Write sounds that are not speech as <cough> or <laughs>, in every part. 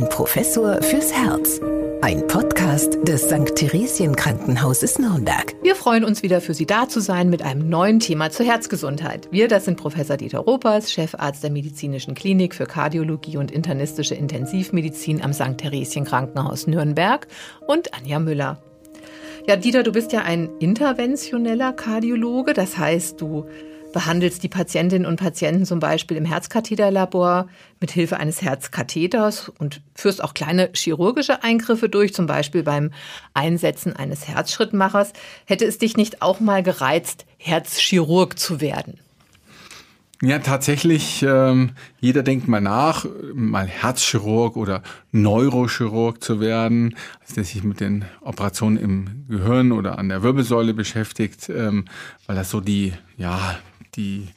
Ein Professor fürs Herz. Ein Podcast des St. Theresien Krankenhauses Nürnberg. Wir freuen uns wieder für Sie da zu sein mit einem neuen Thema zur Herzgesundheit. Wir, das sind Professor Dieter Ropers, Chefarzt der Medizinischen Klinik für Kardiologie und internistische Intensivmedizin am St. Theresien Krankenhaus Nürnberg und Anja Müller. Ja, Dieter, du bist ja ein interventioneller Kardiologe, das heißt, du behandelst die Patientinnen und Patienten zum Beispiel im Herzkatheterlabor mit Hilfe eines Herzkatheters und führst auch kleine chirurgische Eingriffe durch, zum Beispiel beim Einsetzen eines Herzschrittmachers. Hätte es dich nicht auch mal gereizt, Herzchirurg zu werden? Ja, tatsächlich, ähm, jeder denkt mal nach, mal Herzchirurg oder Neurochirurg zu werden, also der sich mit den Operationen im Gehirn oder an der Wirbelsäule beschäftigt, ähm, weil das so die, ja, die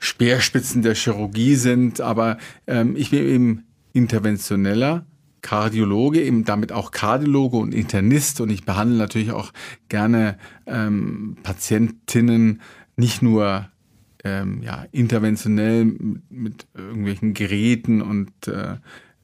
Speerspitzen der Chirurgie sind. Aber ähm, ich bin eben interventioneller Kardiologe, eben damit auch Kardiologe und Internist und ich behandle natürlich auch gerne ähm, Patientinnen nicht nur ähm, ja, interventionell mit, irgendwelchen Geräten und äh,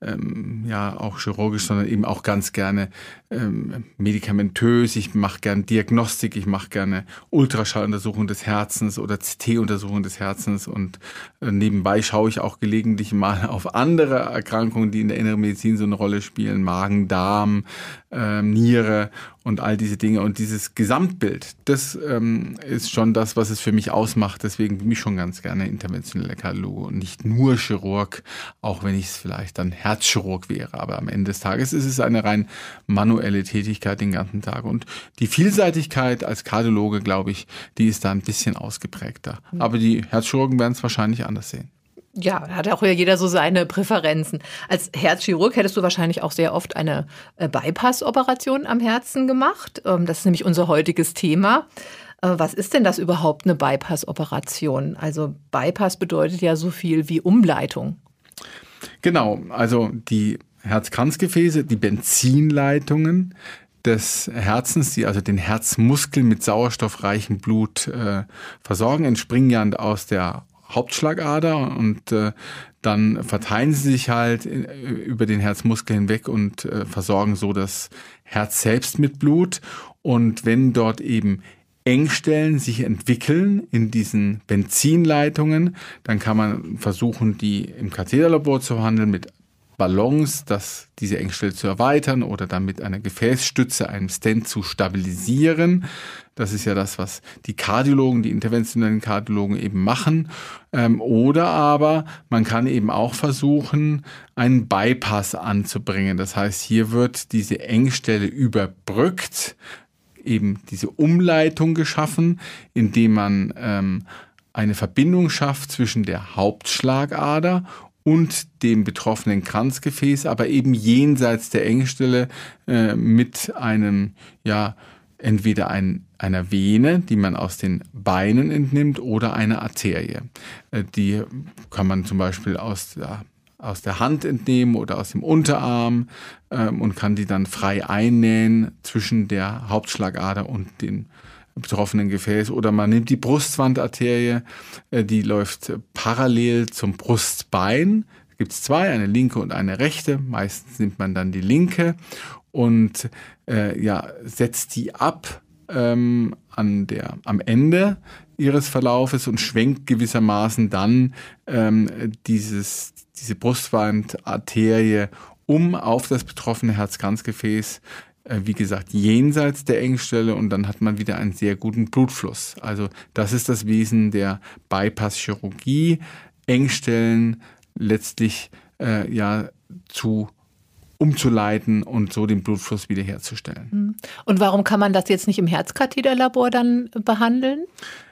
ähm, ja auch chirurgisch, sondern eben auch ganz gerne ähm, medikamentös. Ich mache gerne Diagnostik, ich mache gerne Ultraschalluntersuchung des Herzens oder CT-Untersuchung des Herzens. Und äh, nebenbei schaue ich auch gelegentlich mal <laughs> auf andere Erkrankungen, die in der inneren Medizin so eine Rolle spielen, Magen, Darm, äh, Niere und all diese Dinge. Und dieses Gesamtbild, das ähm, ist schon das, was es für mich ausmacht. Deswegen bin ich schon ganz gerne interventioneller Kardiologe und nicht nur Chirurg, auch wenn ich es vielleicht dann Herzchirurg wäre. Aber am Ende des Tages ist es eine rein manuelle Tätigkeit den ganzen Tag. Und die Vielseitigkeit als Kardiologe, glaube ich, die ist da ein bisschen ausgeprägter. Aber die Herzchirurgen werden es wahrscheinlich anders sehen. Ja, hat auch jeder so seine Präferenzen. Als Herzchirurg hättest du wahrscheinlich auch sehr oft eine äh, Bypass-Operation am Herzen gemacht. Ähm, das ist nämlich unser heutiges Thema. Äh, was ist denn das überhaupt, eine Bypass-Operation? Also Bypass bedeutet ja so viel wie Umleitung. Genau, also die Herzkranzgefäße, die Benzinleitungen des Herzens, die also den Herzmuskel mit sauerstoffreichem Blut äh, versorgen, entspringen ja aus der Hauptschlagader und äh, dann verteilen sie sich halt in, äh, über den Herzmuskel hinweg und äh, versorgen so das Herz selbst mit Blut. Und wenn dort eben Engstellen sich entwickeln in diesen Benzinleitungen, dann kann man versuchen, die im Katheterlabor zu behandeln mit Ballons, dass diese Engstelle zu erweitern oder dann mit einer Gefäßstütze, einem Stent zu stabilisieren. Das ist ja das, was die Kardiologen, die interventionellen Kardiologen eben machen. Ähm, oder aber man kann eben auch versuchen, einen Bypass anzubringen. Das heißt, hier wird diese Engstelle überbrückt, eben diese Umleitung geschaffen, indem man ähm, eine Verbindung schafft zwischen der Hauptschlagader und dem betroffenen Kranzgefäß, aber eben jenseits der Engstelle äh, mit einem, ja, entweder ein, einer Vene, die man aus den Beinen entnimmt, oder einer Arterie. Äh, die kann man zum Beispiel aus der, aus der Hand entnehmen oder aus dem Unterarm ähm, und kann die dann frei einnähen zwischen der Hauptschlagader und den betroffenen Gefäß oder man nimmt die Brustwandarterie, äh, die läuft parallel zum Brustbein. Da gibt es zwei, eine linke und eine rechte. Meistens nimmt man dann die linke und äh, ja, setzt die ab ähm, an der, am Ende ihres Verlaufes und schwenkt gewissermaßen dann ähm, dieses, diese Brustwandarterie um auf das betroffene Herzkranzgefäß wie gesagt, jenseits der Engstelle und dann hat man wieder einen sehr guten Blutfluss. Also das ist das Wesen der Bypass-Chirurgie, Engstellen letztlich äh, ja zu umzuleiten und so den Blutfluss wiederherzustellen. Hm. Und warum kann man das jetzt nicht im Herzkatheterlabor dann behandeln?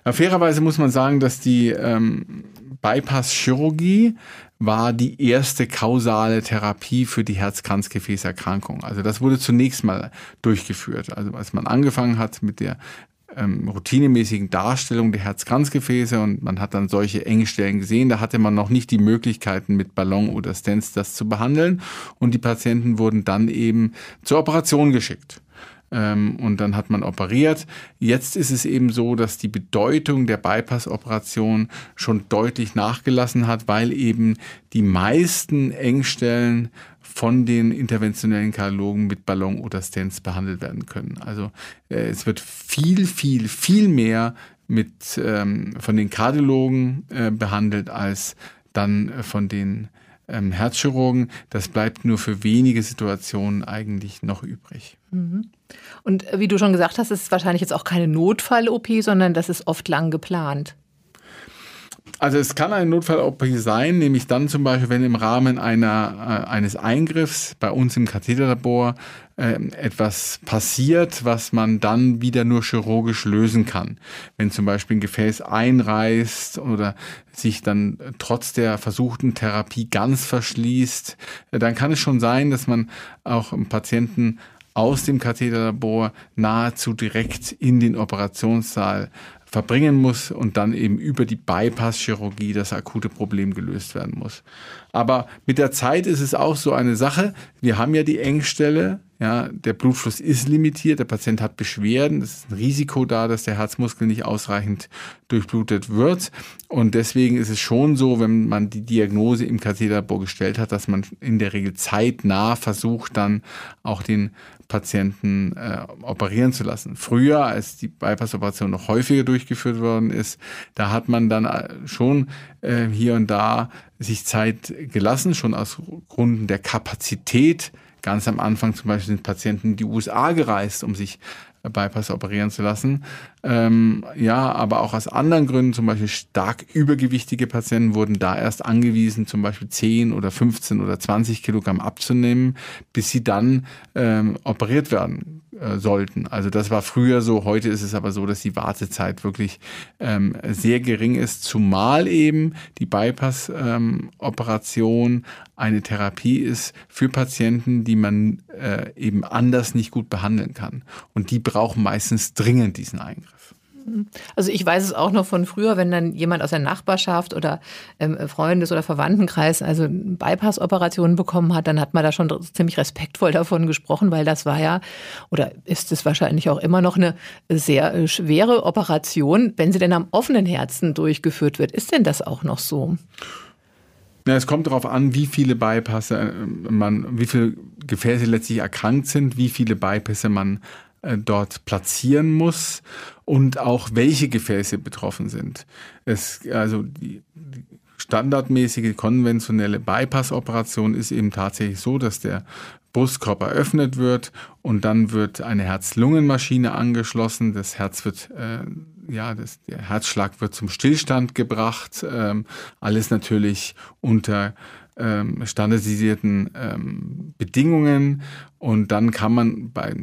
Ja, fairerweise muss man sagen, dass die ähm, Bypass-Chirurgie war die erste kausale Therapie für die Herzkranzgefäßerkrankung. Also das wurde zunächst mal durchgeführt. Also als man angefangen hat mit der ähm, routinemäßigen Darstellung der Herzkranzgefäße und man hat dann solche Engstellen gesehen, da hatte man noch nicht die Möglichkeiten mit Ballon oder Stents das zu behandeln und die Patienten wurden dann eben zur Operation geschickt und dann hat man operiert. Jetzt ist es eben so, dass die Bedeutung der Bypass-Operation schon deutlich nachgelassen hat, weil eben die meisten Engstellen von den interventionellen Kardiologen mit Ballon oder Stents behandelt werden können. Also äh, es wird viel, viel, viel mehr mit ähm, von den Kardiologen äh, behandelt als dann äh, von den ähm, Herzchirurgen. Das bleibt nur für wenige Situationen eigentlich noch übrig. Mhm. Und äh, wie du schon gesagt hast, ist es wahrscheinlich jetzt auch keine Notfall-OP, sondern das ist oft lang geplant. Also es kann ein Notfall-OP sein, nämlich dann zum Beispiel, wenn im Rahmen einer, äh, eines Eingriffs bei uns im Katheterlabor äh, etwas passiert, was man dann wieder nur chirurgisch lösen kann. Wenn zum Beispiel ein Gefäß einreißt oder sich dann trotz der versuchten Therapie ganz verschließt, äh, dann kann es schon sein, dass man auch einen Patienten aus dem Katheterlabor nahezu direkt in den Operationssaal verbringen muss und dann eben über die Bypass-Chirurgie das akute Problem gelöst werden muss. Aber mit der Zeit ist es auch so eine Sache. Wir haben ja die Engstelle, ja, der Blutfluss ist limitiert, der Patient hat Beschwerden, es ist ein Risiko da, dass der Herzmuskel nicht ausreichend durchblutet wird. Und deswegen ist es schon so, wenn man die Diagnose im Katheterbor gestellt hat, dass man in der Regel zeitnah versucht, dann auch den Patienten äh, operieren zu lassen. Früher, als die Bypass-Operation noch häufiger durchgeführt worden ist, da hat man dann äh, schon äh, hier und da sich Zeit gelassen, schon aus Gründen der Kapazität. Ganz am Anfang zum Beispiel sind Patienten in die USA gereist, um sich Bypass operieren zu lassen. Ähm, ja, aber auch aus anderen Gründen, zum Beispiel stark übergewichtige Patienten wurden da erst angewiesen, zum Beispiel 10 oder 15 oder 20 Kilogramm abzunehmen, bis sie dann ähm, operiert werden äh, sollten. Also das war früher so, heute ist es aber so, dass die Wartezeit wirklich ähm, sehr gering ist, zumal eben die Bypass-Operation ähm, eine Therapie ist für Patienten, die man äh, eben anders nicht gut behandeln kann. Und die brauchen meistens dringend diesen Eingriff. Also ich weiß es auch noch von früher, wenn dann jemand aus der Nachbarschaft oder ähm, Freundes- oder Verwandtenkreis also Bypass-Operationen bekommen hat, dann hat man da schon ziemlich respektvoll davon gesprochen, weil das war ja oder ist es wahrscheinlich auch immer noch eine sehr äh, schwere Operation, wenn sie denn am offenen Herzen durchgeführt wird. Ist denn das auch noch so? Na, es kommt darauf an, wie viele Bypasse äh, man, wie viele Gefäße letztlich erkrankt sind, wie viele Bypässe man dort platzieren muss und auch welche Gefäße betroffen sind. Es, also die, die standardmäßige konventionelle Bypass-Operation ist eben tatsächlich so, dass der Brustkorb eröffnet wird und dann wird eine Herz-Lungen-Maschine angeschlossen. Das Herz wird, äh, ja, das, der Herzschlag wird zum Stillstand gebracht. Ähm, alles natürlich unter ähm, standardisierten ähm, Bedingungen und dann kann man bei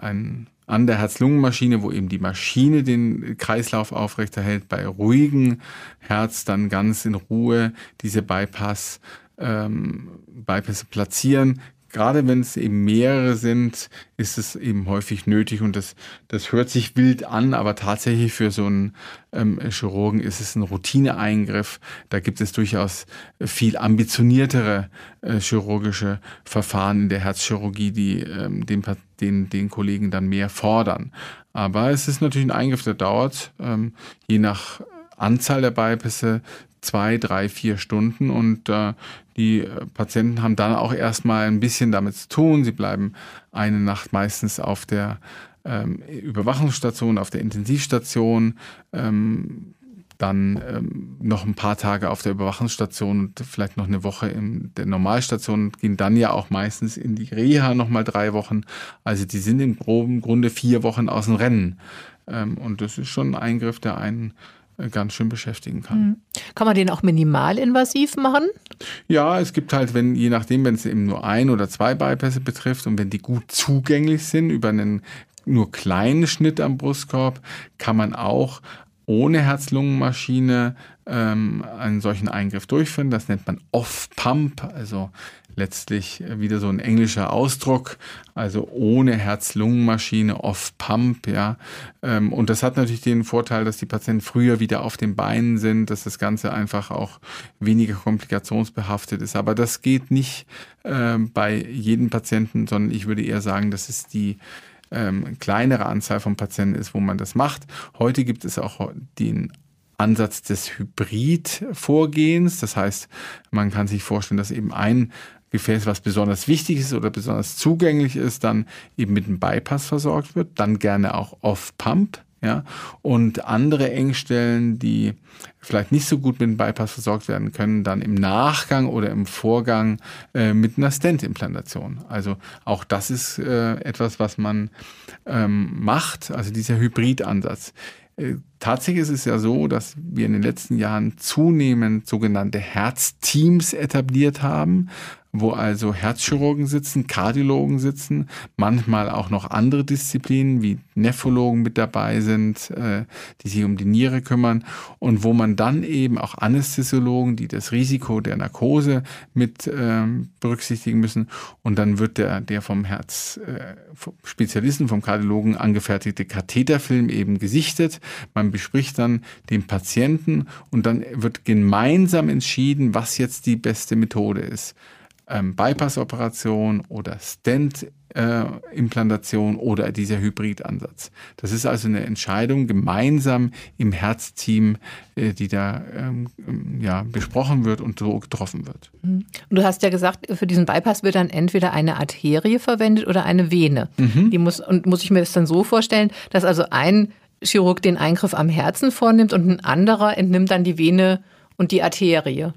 ein, an der Herz-Lungen-Maschine, wo eben die Maschine den Kreislauf aufrechterhält, bei ruhigem Herz dann ganz in Ruhe diese Bypass, ähm, Bypass platzieren, gerade wenn es eben mehrere sind, ist es eben häufig nötig und das, das hört sich wild an, aber tatsächlich für so einen ähm, Chirurgen ist es ein Routineeingriff. Da gibt es durchaus viel ambitioniertere äh, chirurgische Verfahren in der Herzchirurgie, die ähm, den, den, den Kollegen dann mehr fordern. Aber es ist natürlich ein Eingriff, der dauert, ähm, je nach Anzahl der Bypässe zwei, drei, vier Stunden und äh, die äh, Patienten haben dann auch erstmal ein bisschen damit zu tun. Sie bleiben eine Nacht meistens auf der ähm, Überwachungsstation, auf der Intensivstation, ähm, dann ähm, noch ein paar Tage auf der Überwachungsstation und vielleicht noch eine Woche in der Normalstation, gehen dann ja auch meistens in die Reha nochmal drei Wochen. Also die sind im groben Grunde vier Wochen aus dem Rennen. Ähm, und das ist schon ein Eingriff, der einen ganz schön beschäftigen kann. Mhm. Kann man den auch minimalinvasiv machen? Ja, es gibt halt, wenn, je nachdem, wenn es eben nur ein oder zwei Bypässe betrifft und wenn die gut zugänglich sind über einen nur kleinen Schnitt am Brustkorb, kann man auch ohne Herz-Lungen-Maschine ähm, einen solchen Eingriff durchführen. Das nennt man Off-Pump, also letztlich wieder so ein englischer Ausdruck, also ohne Herz-Lungen-Maschine, Off-Pump, ja. Ähm, und das hat natürlich den Vorteil, dass die Patienten früher wieder auf den Beinen sind, dass das Ganze einfach auch weniger komplikationsbehaftet ist. Aber das geht nicht äh, bei jedem Patienten, sondern ich würde eher sagen, das ist die ähm, kleinere Anzahl von Patienten ist, wo man das macht. Heute gibt es auch den Ansatz des Hybrid-Vorgehens. Das heißt, man kann sich vorstellen, dass eben ein Gefäß, was besonders wichtig ist oder besonders zugänglich ist, dann eben mit einem Bypass versorgt wird, dann gerne auch off-Pump. Ja, und andere Engstellen, die vielleicht nicht so gut mit dem Bypass versorgt werden können, dann im Nachgang oder im Vorgang äh, mit einer Stent-Implantation. Also auch das ist äh, etwas, was man ähm, macht, also dieser Hybridansatz. Äh, tatsächlich ist es ja so, dass wir in den letzten Jahren zunehmend sogenannte Herzteams etabliert haben, wo also Herzchirurgen sitzen, Kardiologen sitzen, manchmal auch noch andere Disziplinen wie Nephrologen mit dabei sind, äh, die sich um die Niere kümmern und wo man dann eben auch Anästhesiologen, die das Risiko der Narkose mit ähm, berücksichtigen müssen und dann wird der, der vom Herz äh, vom Kardiologen angefertigte Katheterfilm eben gesichtet. Man bespricht dann den Patienten und dann wird gemeinsam entschieden, was jetzt die beste Methode ist ähm, Bypass-Operation oder Stent-Implantation äh, oder dieser Hybridansatz. Das ist also eine Entscheidung gemeinsam im Herzteam, äh, die da ähm, ja, besprochen wird und so getroffen wird. Mhm. Und du hast ja gesagt, für diesen Bypass wird dann entweder eine Arterie verwendet oder eine Vene. Mhm. Die muss, und muss ich mir das dann so vorstellen, dass also ein Chirurg den Eingriff am Herzen vornimmt und ein anderer entnimmt dann die Vene und die Arterie.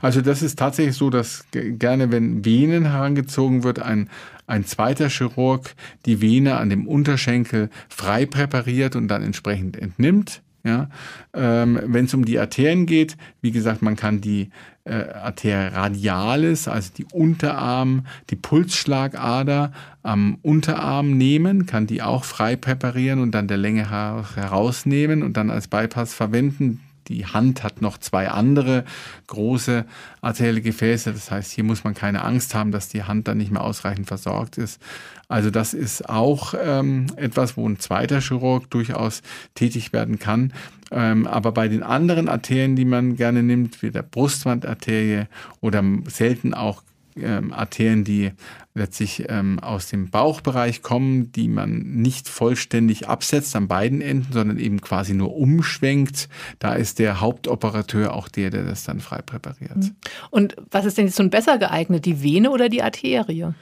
Also das ist tatsächlich so, dass gerne, wenn Venen herangezogen wird, ein, ein zweiter Chirurg die Vene an dem Unterschenkel frei präpariert und dann entsprechend entnimmt. Ja, ähm, wenn es um die Arterien geht, wie gesagt, man kann die äh, Arteria radialis, also die Unterarm, die Pulsschlagader am Unterarm nehmen, kann die auch frei präparieren und dann der Länge herausnehmen und dann als Bypass verwenden die Hand hat noch zwei andere große arterielle Gefäße. Das heißt, hier muss man keine Angst haben, dass die Hand dann nicht mehr ausreichend versorgt ist. Also das ist auch ähm, etwas, wo ein zweiter Chirurg durchaus tätig werden kann. Ähm, aber bei den anderen Arterien, die man gerne nimmt, wie der Brustwandarterie oder selten auch ähm, Arterien, die letztlich ähm, aus dem Bauchbereich kommen, die man nicht vollständig absetzt an beiden Enden, sondern eben quasi nur umschwenkt. Da ist der Hauptoperateur auch der, der das dann frei präpariert. Mhm. Und was ist denn jetzt nun besser geeignet, die Vene oder die Arterie?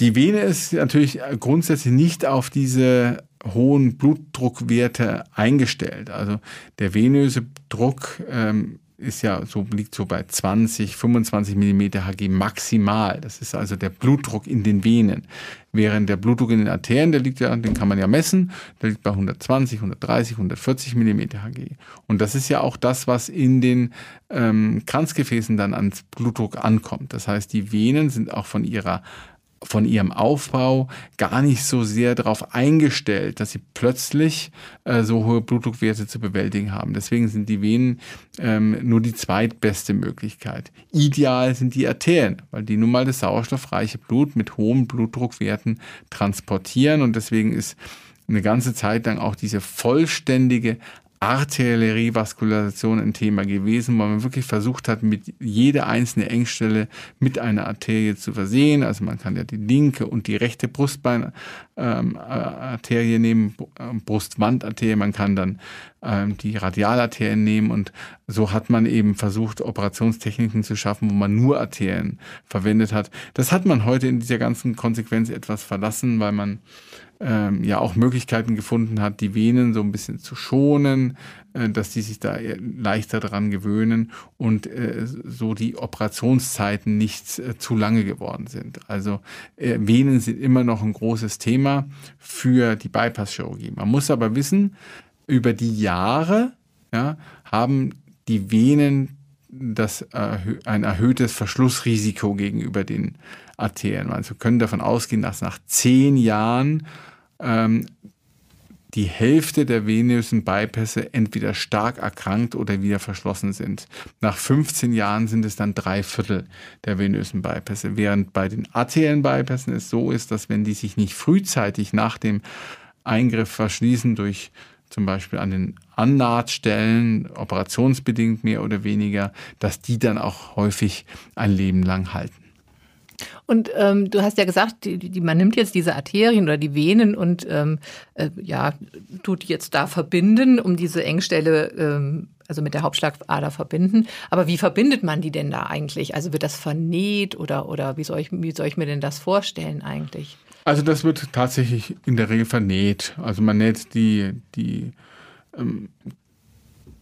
Die Vene ist natürlich grundsätzlich nicht auf diese hohen Blutdruckwerte eingestellt. Also der venöse Druck ähm, ist ja so, liegt so bei 20, 25 Millimeter Hg maximal. Das ist also der Blutdruck in den Venen. Während der Blutdruck in den Arterien, der liegt ja, den kann man ja messen, der liegt bei 120, 130, 140 Millimeter Hg. Und das ist ja auch das, was in den ähm, Kranzgefäßen dann ans Blutdruck ankommt. Das heißt, die Venen sind auch von ihrer von ihrem Aufbau gar nicht so sehr darauf eingestellt, dass sie plötzlich äh, so hohe Blutdruckwerte zu bewältigen haben. Deswegen sind die Venen ähm, nur die zweitbeste Möglichkeit. Ideal sind die Arterien, weil die nun mal das sauerstoffreiche Blut mit hohen Blutdruckwerten transportieren und deswegen ist eine ganze Zeit lang auch diese vollständige arterielle Revaskularisation ein Thema gewesen, weil man wirklich versucht hat, mit jede einzelne Engstelle mit einer Arterie zu versehen. Also man kann ja die linke und die rechte Brustbeinarterie ähm, nehmen, ähm, Brustwandarterie, man kann dann ähm, die Radialarterien nehmen und so hat man eben versucht, Operationstechniken zu schaffen, wo man nur Arterien verwendet hat. Das hat man heute in dieser ganzen Konsequenz etwas verlassen, weil man ähm, ja auch Möglichkeiten gefunden hat, die Venen so ein bisschen zu schonen, äh, dass die sich da leichter dran gewöhnen und äh, so die Operationszeiten nicht äh, zu lange geworden sind. Also äh, Venen sind immer noch ein großes Thema für die Bypass-Chirurgie. Man muss aber wissen, über die Jahre ja, haben die Venen das ein erhöhtes Verschlussrisiko gegenüber den Arterien. Also können davon ausgehen, dass nach zehn Jahren ähm, die Hälfte der venösen Bypässe entweder stark erkrankt oder wieder verschlossen sind. Nach 15 Jahren sind es dann drei Viertel der venösen Bypässe, während bei den arteriellen Bypässen es so ist, dass wenn die sich nicht frühzeitig nach dem Eingriff verschließen durch zum Beispiel an den Annahtstellen, operationsbedingt mehr oder weniger, dass die dann auch häufig ein Leben lang halten. Und ähm, du hast ja gesagt, die, die, man nimmt jetzt diese Arterien oder die Venen und ähm, äh, ja, tut jetzt da verbinden, um diese Engstelle ähm, also mit der Hauptschlagader verbinden. Aber wie verbindet man die denn da eigentlich? Also wird das vernäht oder, oder wie, soll ich, wie soll ich mir denn das vorstellen eigentlich? Also das wird tatsächlich in der Regel vernäht. Also man näht die, die, ähm,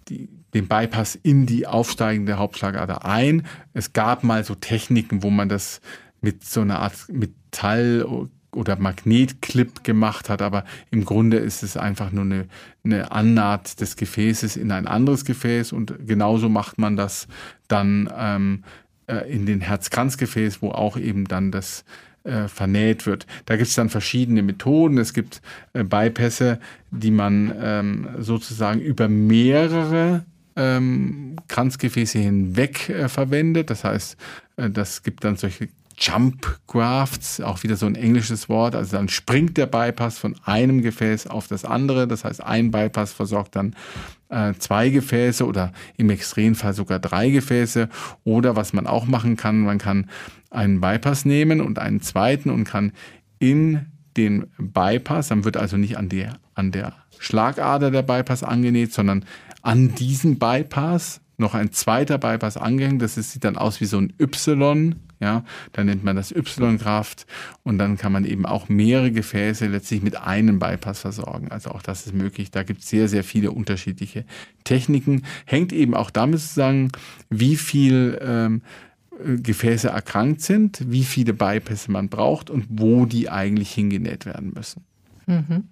die, den Bypass in die aufsteigende Hauptschlagader ein. Es gab mal so Techniken, wo man das mit so einer Art Metall oder Magnetclip gemacht hat, aber im Grunde ist es einfach nur eine, eine Annaht des Gefäßes in ein anderes Gefäß und genauso macht man das dann ähm, äh, in den Herzkranzgefäß, wo auch eben dann das äh, vernäht wird. Da gibt es dann verschiedene Methoden. Es gibt äh, Bypässe, die man ähm, sozusagen über mehrere ähm, Kranzgefäße hinweg äh, verwendet. Das heißt, äh, das gibt dann solche Jump Grafts, auch wieder so ein englisches Wort. Also dann springt der Bypass von einem Gefäß auf das andere. Das heißt, ein Bypass versorgt dann äh, zwei Gefäße oder im Extremfall sogar drei Gefäße. Oder was man auch machen kann, man kann einen Bypass nehmen und einen zweiten und kann in den Bypass, dann wird also nicht an der, an der Schlagader der Bypass angenäht, sondern an diesen Bypass noch ein zweiter Bypass angehängt. Das sieht dann aus wie so ein Y ja, dann nennt man das Y-Kraft und dann kann man eben auch mehrere Gefäße letztlich mit einem Bypass versorgen. Also auch das ist möglich. Da gibt es sehr, sehr viele unterschiedliche Techniken. Hängt eben auch damit zusammen, wie viel ähm, Gefäße erkrankt sind, wie viele Bypässe man braucht und wo die eigentlich hingenäht werden müssen. Mhm.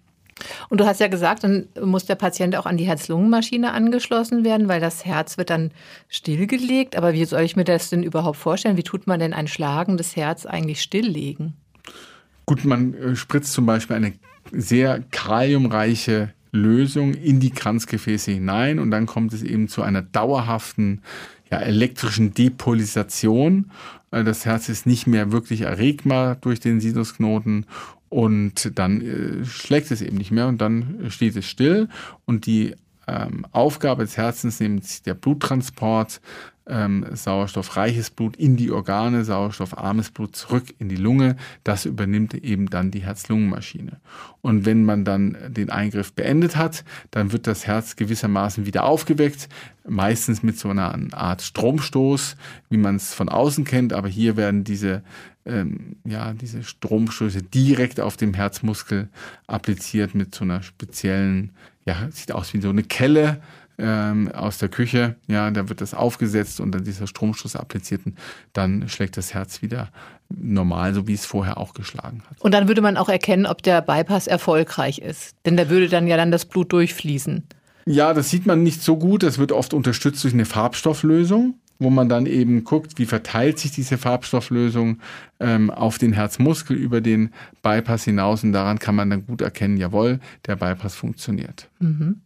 Und du hast ja gesagt, dann muss der Patient auch an die Herz-Lungen-Maschine angeschlossen werden, weil das Herz wird dann stillgelegt. Aber wie soll ich mir das denn überhaupt vorstellen? Wie tut man denn ein schlagendes Herz eigentlich stilllegen? Gut, man äh, spritzt zum Beispiel eine sehr kaliumreiche Lösung in die Kranzgefäße hinein und dann kommt es eben zu einer dauerhaften ja, elektrischen Depolisation. Äh, das Herz ist nicht mehr wirklich erregbar durch den Sinusknoten und dann äh, schlägt es eben nicht mehr und dann steht es still und die ähm, Aufgabe des Herzens, nämlich der Bluttransport, ähm, sauerstoffreiches Blut in die Organe, sauerstoffarmes Blut zurück in die Lunge, das übernimmt eben dann die Herz-Lungen-Maschine. Und wenn man dann den Eingriff beendet hat, dann wird das Herz gewissermaßen wieder aufgeweckt, meistens mit so einer Art Stromstoß, wie man es von außen kennt, aber hier werden diese ähm, ja, diese Stromstöße direkt auf dem Herzmuskel appliziert mit so einer speziellen, ja, sieht aus wie so eine Kelle ähm, aus der Küche. Ja, da wird das aufgesetzt und dann dieser Stromstoß appliziert und dann schlägt das Herz wieder normal, so wie es vorher auch geschlagen hat. Und dann würde man auch erkennen, ob der Bypass erfolgreich ist. Denn da würde dann ja dann das Blut durchfließen. Ja, das sieht man nicht so gut. Das wird oft unterstützt durch eine Farbstofflösung wo man dann eben guckt, wie verteilt sich diese Farbstofflösung ähm, auf den Herzmuskel über den Bypass hinaus und daran kann man dann gut erkennen, jawohl, der Bypass funktioniert. Mhm.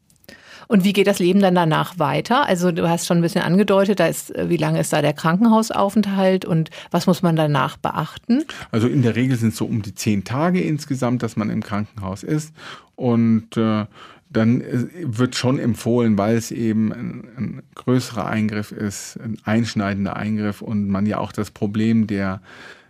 Und wie geht das Leben dann danach weiter? Also du hast schon ein bisschen angedeutet, da ist, wie lange ist da der Krankenhausaufenthalt und was muss man danach beachten? Also in der Regel sind es so um die zehn Tage insgesamt, dass man im Krankenhaus ist. Und äh, dann äh, wird schon empfohlen, weil es eben ein, ein, größerer Eingriff ist, ein einschneidender Eingriff und man ja auch das Problem der,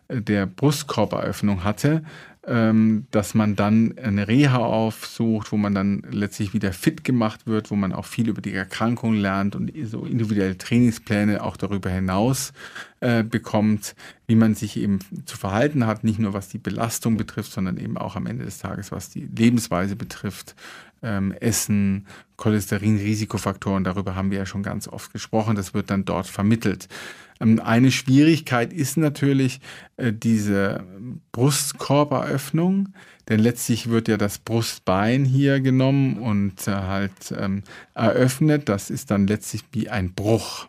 der Brustkorberöffnung hatte, ähm, dass man dann eine Reha aufsucht, wo man dann letztlich wieder fit gemacht wird, wo man auch viel über die Erkrankung lernt und so individuelle Trainingspläne auch darüber hinaus äh, bekommt, wie man sich eben zu verhalten hat, nicht nur was die Belastung betrifft, sondern eben auch am Ende des Tages, was die Lebensweise betrifft, ähm, Essen, Cholesterin, Risikofaktoren, darüber haben wir ja schon ganz oft gesprochen, das wird dann dort vermittelt. Ähm, eine Schwierigkeit ist natürlich äh, diese Brustkorberöffnung, denn letztlich wird ja das Brustbein hier genommen und äh, halt ähm, eröffnet. Das ist dann letztlich wie ein Bruch.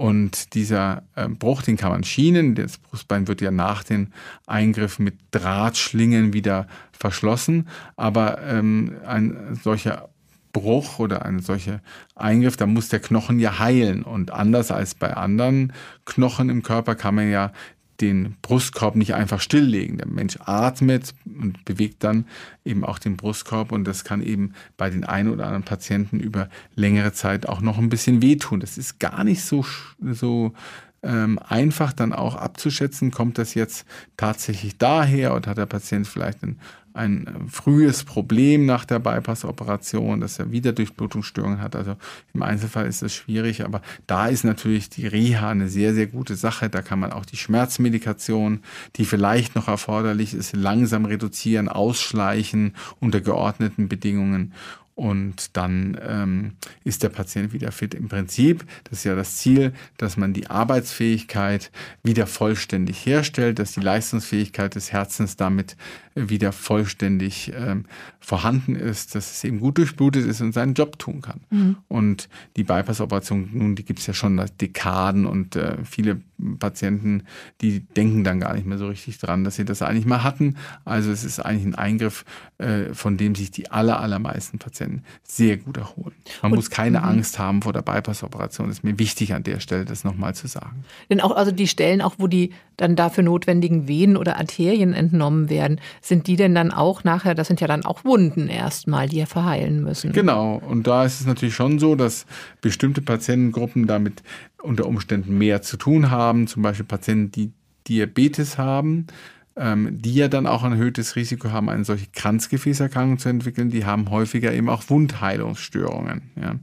Und dieser äh, Bruch, den kann man schienen. Das Brustbein wird ja nach den Eingriffen mit Drahtschlingen wieder verschlossen. Aber ähm, ein solcher Bruch oder ein solcher Eingriff, da muss der Knochen ja heilen. Und anders als bei anderen Knochen im Körper kann man ja den Brustkorb nicht einfach stilllegen. Der Mensch atmet und bewegt dann eben auch den Brustkorb und das kann eben bei den einen oder anderen Patienten über längere Zeit auch noch ein bisschen wehtun. Das ist gar nicht so, so ähm, einfach dann auch abzuschätzen, kommt das jetzt tatsächlich daher oder hat der Patient vielleicht ein, ein frühes Problem nach der Bypass-Operation, dass er wieder Durchblutungsstörungen hat. Also im Einzelfall ist das schwierig, aber da ist natürlich die Reha eine sehr, sehr gute Sache. Da kann man auch die Schmerzmedikation, die vielleicht noch erforderlich ist, langsam reduzieren, ausschleichen unter geordneten Bedingungen und dann ähm, ist der Patient wieder fit. Im Prinzip, das ist ja das Ziel, dass man die Arbeitsfähigkeit wieder vollständig herstellt, dass die Leistungsfähigkeit des Herzens damit wieder vollständig ähm, vorhanden ist, dass es eben gut durchblutet ist und seinen Job tun kann. Mhm. Und die Bypass-Operation, nun, die gibt es ja schon seit Dekaden und äh, viele Patienten, die denken dann gar nicht mehr so richtig dran, dass sie das eigentlich mal hatten. Also es ist eigentlich ein Eingriff, äh, von dem sich die aller, allermeisten Patienten sehr gut erholen. Man und, muss keine mhm. Angst haben vor der Bypass-Operation. Das ist mir wichtig an der Stelle, das nochmal zu sagen. Denn auch, also die Stellen, auch wo die dann dafür notwendigen Venen oder Arterien entnommen werden, sind die denn dann auch nachher, das sind ja dann auch Wunden erstmal, die ja verheilen müssen. Genau, und da ist es natürlich schon so, dass bestimmte Patientengruppen damit unter Umständen mehr zu tun haben, zum Beispiel Patienten, die Diabetes haben, ähm, die ja dann auch ein erhöhtes Risiko haben, eine solche Kranzgefäßerkrankung zu entwickeln, die haben häufiger eben auch Wundheilungsstörungen. Ja.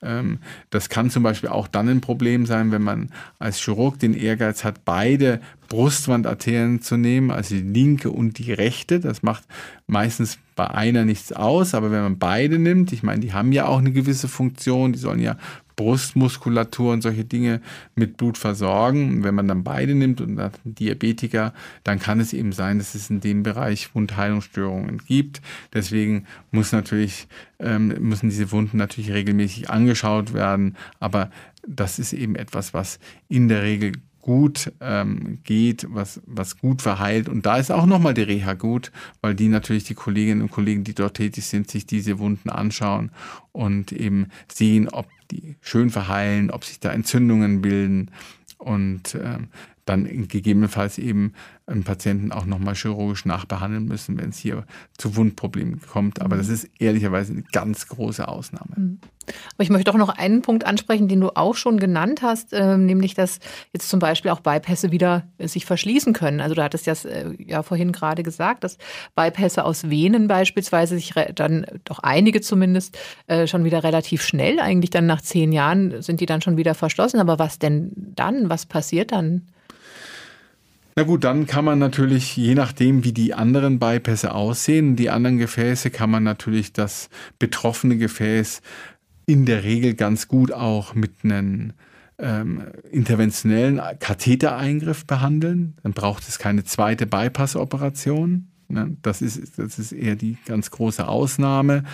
Ähm, das kann zum Beispiel auch dann ein Problem sein, wenn man als Chirurg den Ehrgeiz hat, beide Brustwandarterien zu nehmen, also die linke und die rechte. Das macht meistens bei einer nichts aus, aber wenn man beide nimmt, ich meine, die haben ja auch eine gewisse Funktion, die sollen ja Brustmuskulatur und solche Dinge mit Blut versorgen. Wenn man dann beide nimmt und einen Diabetiker, dann kann es eben sein, dass es in dem Bereich Wundheilungsstörungen gibt. Deswegen muss natürlich, ähm, müssen diese Wunden natürlich regelmäßig angeschaut werden. Aber das ist eben etwas, was in der Regel gut ähm, geht, was, was gut verheilt. Und da ist auch nochmal die Reha gut, weil die natürlich die Kolleginnen und Kollegen, die dort tätig sind, sich diese Wunden anschauen und eben sehen, ob die schön verheilen, ob sich da Entzündungen bilden und ähm, dann gegebenenfalls eben einen Patienten auch nochmal chirurgisch nachbehandeln müssen, wenn es hier zu Wundproblemen kommt. Aber das ist ehrlicherweise eine ganz große Ausnahme. Mhm. Aber ich möchte doch noch einen Punkt ansprechen, den du auch schon genannt hast, äh, nämlich dass jetzt zum Beispiel auch Bypässe wieder äh, sich verschließen können. Also du hattest ja, äh, ja vorhin gerade gesagt, dass Bypässe aus Venen beispielsweise sich dann, doch einige zumindest, äh, schon wieder relativ schnell, eigentlich dann nach zehn Jahren sind die dann schon wieder verschlossen. Aber was denn dann? Was passiert dann? Na gut, dann kann man natürlich, je nachdem, wie die anderen Bypässe aussehen, die anderen Gefäße, kann man natürlich das betroffene Gefäß in der Regel ganz gut auch mit einem ähm, interventionellen Kathetereingriff behandeln. Dann braucht es keine zweite Bypass-Operation. Ne? Das ist, das ist eher die ganz große Ausnahme.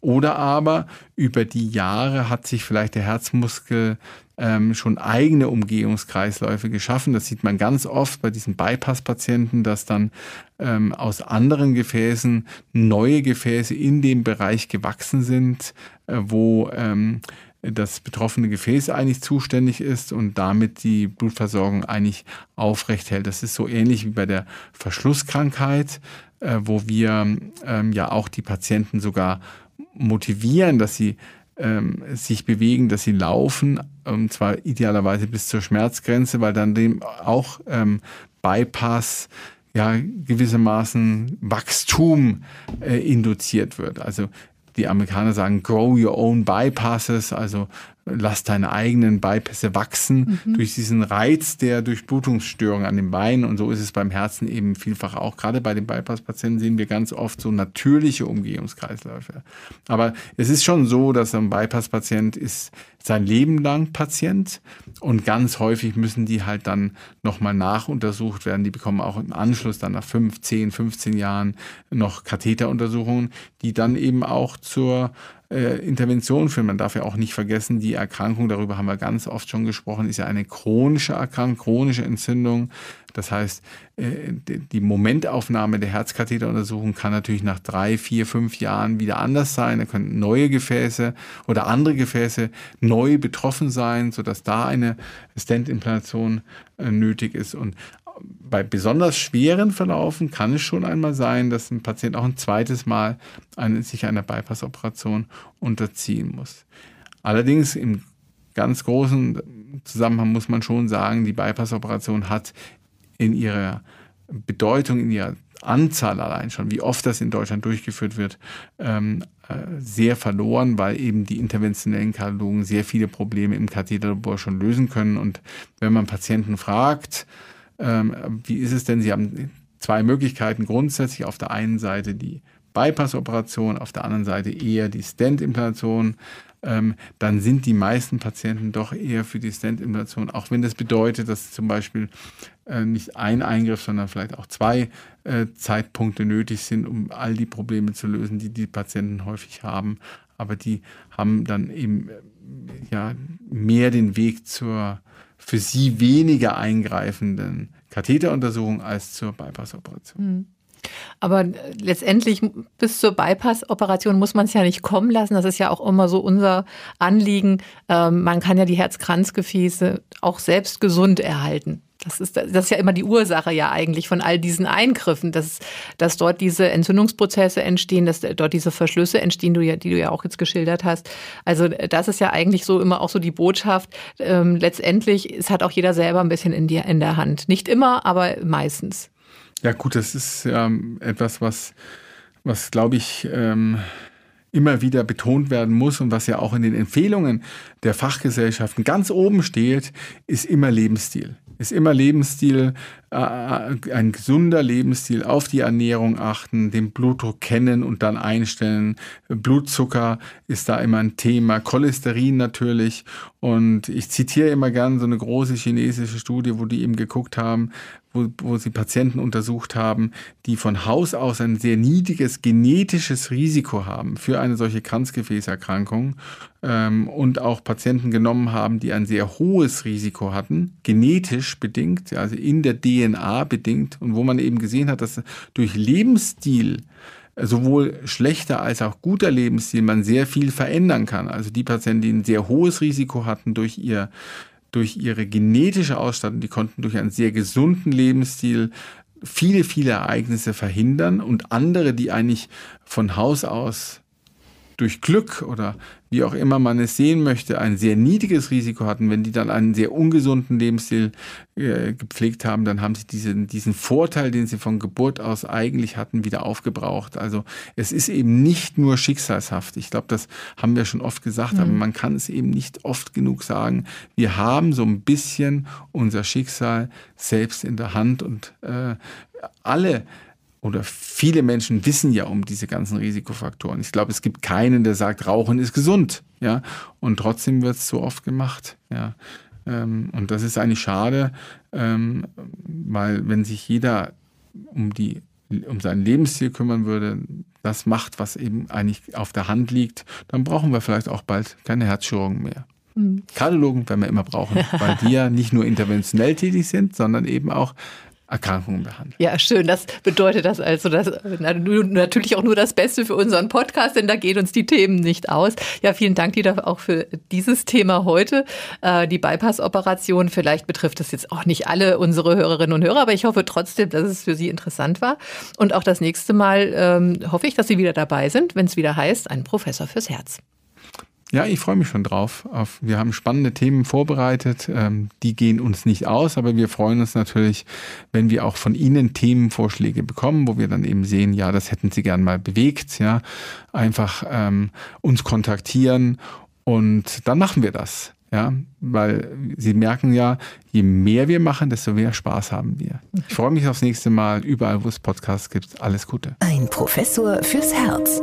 Oder aber über die Jahre hat sich vielleicht der Herzmuskel ähm, schon eigene Umgehungskreisläufe geschaffen. Das sieht man ganz oft bei diesen Bypass-Patienten, dass dann ähm, aus anderen Gefäßen neue Gefäße in dem Bereich gewachsen sind, äh, wo ähm, das betroffene Gefäß eigentlich zuständig ist und damit die Blutversorgung eigentlich aufrecht hält. Das ist so ähnlich wie bei der Verschlusskrankheit, äh, wo wir ähm, ja auch die Patienten sogar motivieren, dass sie ähm, sich bewegen, dass sie laufen, ähm, zwar idealerweise bis zur Schmerzgrenze, weil dann dem auch ähm, Bypass ja gewissermaßen Wachstum äh, induziert wird. Also die Amerikaner sagen, grow your own bypasses, also lass deine eigenen Bypässe wachsen mhm. durch diesen Reiz der Durchblutungsstörung an den Beinen. Und so ist es beim Herzen eben vielfach auch. Gerade bei den Bypass-Patienten sehen wir ganz oft so natürliche Umgehungskreisläufe. Aber es ist schon so, dass ein Bypass-Patient ist sein Leben lang Patient und ganz häufig müssen die halt dann nochmal nachuntersucht werden. Die bekommen auch im Anschluss dann nach 5, 10, 15 Jahren noch Katheteruntersuchungen, die dann eben auch zur äh, Intervention führen. Man darf ja auch nicht vergessen, die Erkrankung, darüber haben wir ganz oft schon gesprochen, ist ja eine chronische Erkrankung, chronische Entzündung. Das heißt, äh, die Momentaufnahme der Herzkatheteruntersuchung kann natürlich nach drei, vier, fünf Jahren wieder anders sein. Da können neue Gefäße oder andere Gefäße neu betroffen sein, sodass da eine Stent-Implantation äh, nötig ist. Und bei besonders schweren Verlaufen kann es schon einmal sein, dass ein Patient auch ein zweites Mal eine, sich einer Bypass-Operation unterziehen muss. Allerdings im ganz großen Zusammenhang muss man schon sagen, die Bypass-Operation hat in ihrer Bedeutung, in ihrer Anzahl allein schon, wie oft das in Deutschland durchgeführt wird, ähm, äh, sehr verloren, weil eben die interventionellen Kardiologen sehr viele Probleme im Katheterlabor schon lösen können. Und wenn man Patienten fragt, ähm, wie ist es denn, sie haben zwei Möglichkeiten grundsätzlich. Auf der einen Seite die Bypass-Operation, auf der anderen Seite eher die Stent-Implantation ähm, dann sind die meisten Patienten doch eher für die Stent-Implantation, auch wenn das bedeutet, dass zum Beispiel äh, nicht ein Eingriff, sondern vielleicht auch zwei äh, Zeitpunkte nötig sind, um all die Probleme zu lösen, die die Patienten häufig haben. Aber die haben dann eben äh, ja, mehr den Weg zur für sie weniger eingreifenden Katheteruntersuchung als zur Bypass-Operation. Mhm. Aber letztendlich bis zur Bypass-Operation muss man es ja nicht kommen lassen. Das ist ja auch immer so unser Anliegen. Ähm, man kann ja die Herzkranzgefäße auch selbst gesund erhalten. Das ist, das ist ja immer die Ursache ja eigentlich von all diesen Eingriffen, dass, dass dort diese Entzündungsprozesse entstehen, dass dort diese Verschlüsse entstehen, die du ja auch jetzt geschildert hast. Also das ist ja eigentlich so immer auch so die Botschaft. Ähm, letztendlich, es hat auch jeder selber ein bisschen in, die, in der Hand. Nicht immer, aber meistens. Ja gut, das ist ähm, etwas, was, was glaube ich, ähm, immer wieder betont werden muss und was ja auch in den Empfehlungen der Fachgesellschaften ganz oben steht, ist immer Lebensstil. Ist immer Lebensstil, ein gesunder Lebensstil, auf die Ernährung achten, den Blutdruck kennen und dann einstellen. Blutzucker ist da immer ein Thema, Cholesterin natürlich. Und ich zitiere immer gern so eine große chinesische Studie, wo die eben geguckt haben, wo, wo sie Patienten untersucht haben, die von Haus aus ein sehr niedriges genetisches Risiko haben für eine solche Kranzgefäßerkrankung ähm, und auch Patienten genommen haben, die ein sehr hohes Risiko hatten, genetisch bedingt, also in der DNA bedingt und wo man eben gesehen hat, dass durch Lebensstil sowohl schlechter als auch guter Lebensstil man sehr viel verändern kann. Also die Patienten, die ein sehr hohes Risiko hatten durch ihr durch ihre genetische Ausstattung, die konnten durch einen sehr gesunden Lebensstil viele, viele Ereignisse verhindern und andere, die eigentlich von Haus aus durch Glück oder wie auch immer man es sehen möchte, ein sehr niedriges Risiko hatten, wenn die dann einen sehr ungesunden Lebensstil äh, gepflegt haben, dann haben sie diesen, diesen Vorteil, den sie von Geburt aus eigentlich hatten, wieder aufgebraucht. Also es ist eben nicht nur schicksalshaft. Ich glaube, das haben wir schon oft gesagt, mhm. aber man kann es eben nicht oft genug sagen. Wir haben so ein bisschen unser Schicksal selbst in der Hand und äh, alle oder viele Menschen wissen ja um diese ganzen Risikofaktoren. Ich glaube, es gibt keinen, der sagt, Rauchen ist gesund, ja. Und trotzdem wird es so oft gemacht, ja. Ähm, und das ist eigentlich schade, ähm, weil wenn sich jeder um die um sein Lebensstil kümmern würde, das macht, was eben eigentlich auf der Hand liegt, dann brauchen wir vielleicht auch bald keine Herzchirurgen mehr. Mhm. Kardiologen werden wir immer brauchen, weil die ja nicht nur interventionell tätig sind, sondern eben auch Erkrankungen behandeln. Ja, schön. Das bedeutet das also, dass natürlich auch nur das Beste für unseren Podcast, denn da gehen uns die Themen nicht aus. Ja, vielen Dank, Dieter, auch für dieses Thema heute. Äh, die Bypass-Operation, vielleicht betrifft das jetzt auch nicht alle unsere Hörerinnen und Hörer, aber ich hoffe trotzdem, dass es für Sie interessant war. Und auch das nächste Mal ähm, hoffe ich, dass Sie wieder dabei sind, wenn es wieder heißt, ein Professor fürs Herz. Ja, ich freue mich schon drauf. wir haben spannende Themen vorbereitet. Ähm, die gehen uns nicht aus, aber wir freuen uns natürlich, wenn wir auch von Ihnen Themenvorschläge bekommen, wo wir dann eben sehen, ja, das hätten Sie gern mal bewegt. Ja, einfach ähm, uns kontaktieren und dann machen wir das. Ja, weil Sie merken ja, je mehr wir machen, desto mehr Spaß haben wir. Ich freue mich aufs nächste Mal. Überall, wo es Podcasts gibt. Alles Gute. Ein Professor fürs Herz.